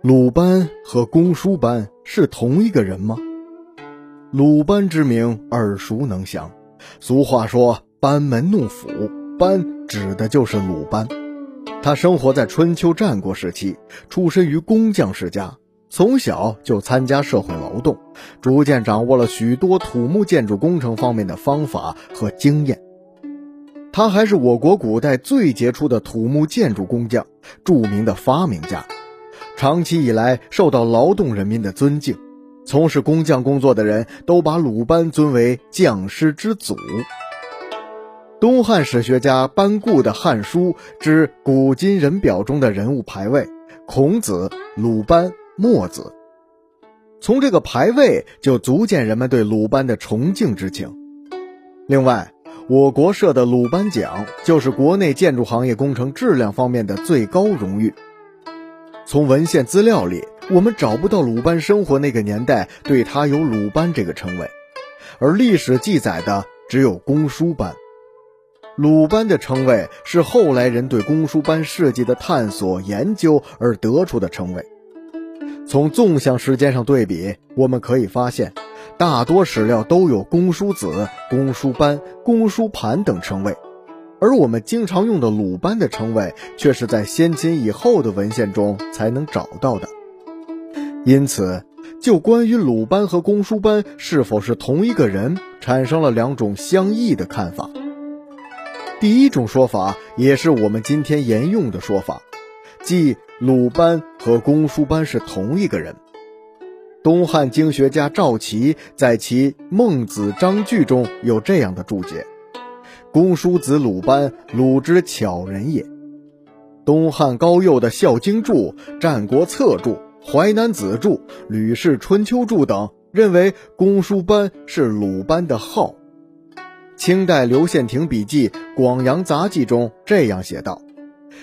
鲁班和公输班是同一个人吗？鲁班之名耳熟能详，俗话说“班门弄斧”，班指的就是鲁班。他生活在春秋战国时期，出身于工匠世家，从小就参加社会劳动，逐渐掌握了许多土木建筑工程方面的方法和经验。他还是我国古代最杰出的土木建筑工匠，著名的发明家，长期以来受到劳动人民的尊敬。从事工匠工作的人都把鲁班尊为匠师之祖。东汉史学家班固的《汉书之古今人表》中的人物排位：孔子、鲁班、墨子。从这个排位就足见人们对鲁班的崇敬之情。另外，我国设的鲁班奖就是国内建筑行业工程质量方面的最高荣誉。从文献资料里，我们找不到鲁班生活那个年代对他有鲁班这个称谓，而历史记载的只有公输班。鲁班的称谓是后来人对公输班事迹的探索研究而得出的称谓。从纵向时间上对比，我们可以发现。大多史料都有公输子、公输班、公输盘等称谓，而我们经常用的鲁班的称谓却是在先秦以后的文献中才能找到的。因此，就关于鲁班和公输班是否是同一个人，产生了两种相异的看法。第一种说法，也是我们今天沿用的说法，即鲁班和公输班是同一个人。东汉经学家赵岐在其《孟子章句》中有这样的注解：“公叔子鲁班，鲁之巧人也。”东汉高佑的《孝经注》《战国策注》《淮南子注》《吕氏春秋注》等认为公叔班是鲁班的号。清代刘献廷笔记《广阳杂记》中这样写道：“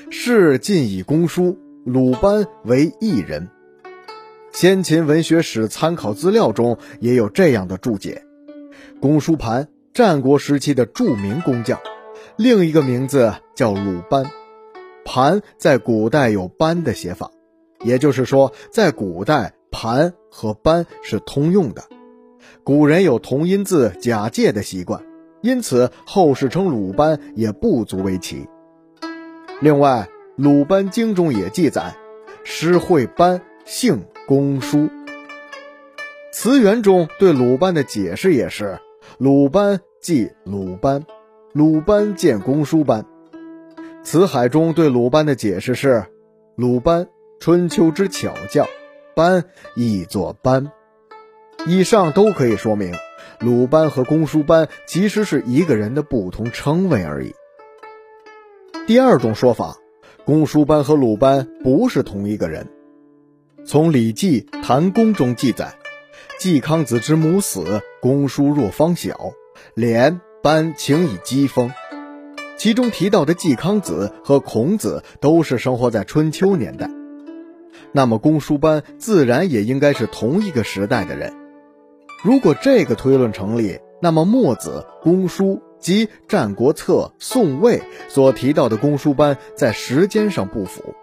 是尽以公叔，鲁班为一人。”先秦文学史参考资料中也有这样的注解：公输盘，战国时期的著名工匠，另一个名字叫鲁班。盘在古代有班的写法，也就是说，在古代盘和班是通用的。古人有同音字假借的习惯，因此后世称鲁班也不足为奇。另外，《鲁班经》中也记载，诗会班姓。公输，词源中对鲁班的解释也是：鲁班即鲁班，鲁班见公输班。辞海中对鲁班的解释是：鲁班，春秋之巧匠，班亦作班。以上都可以说明，鲁班和公输班其实是一个人的不同称谓而已。第二种说法，公输班和鲁班不是同一个人。从《礼记·谭公》中记载，季康子之母死，公叔若方小，连班请以讥讽。其中提到的季康子和孔子都是生活在春秋年代，那么公叔班自然也应该是同一个时代的人。如果这个推论成立，那么墨子、公叔及《战国策·宋魏》所提到的公叔班在时间上不符。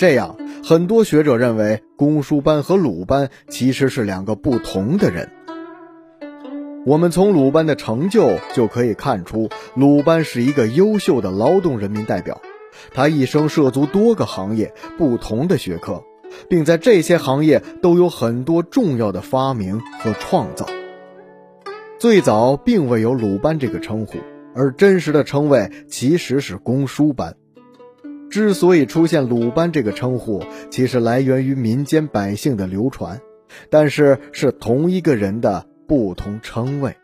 这样，很多学者认为公输班和鲁班其实是两个不同的人。我们从鲁班的成就就可以看出，鲁班是一个优秀的劳动人民代表。他一生涉足多个行业、不同的学科，并在这些行业都有很多重要的发明和创造。最早并未有鲁班这个称呼，而真实的称谓其实是公输班。之所以出现鲁班这个称呼，其实来源于民间百姓的流传，但是是同一个人的不同称谓。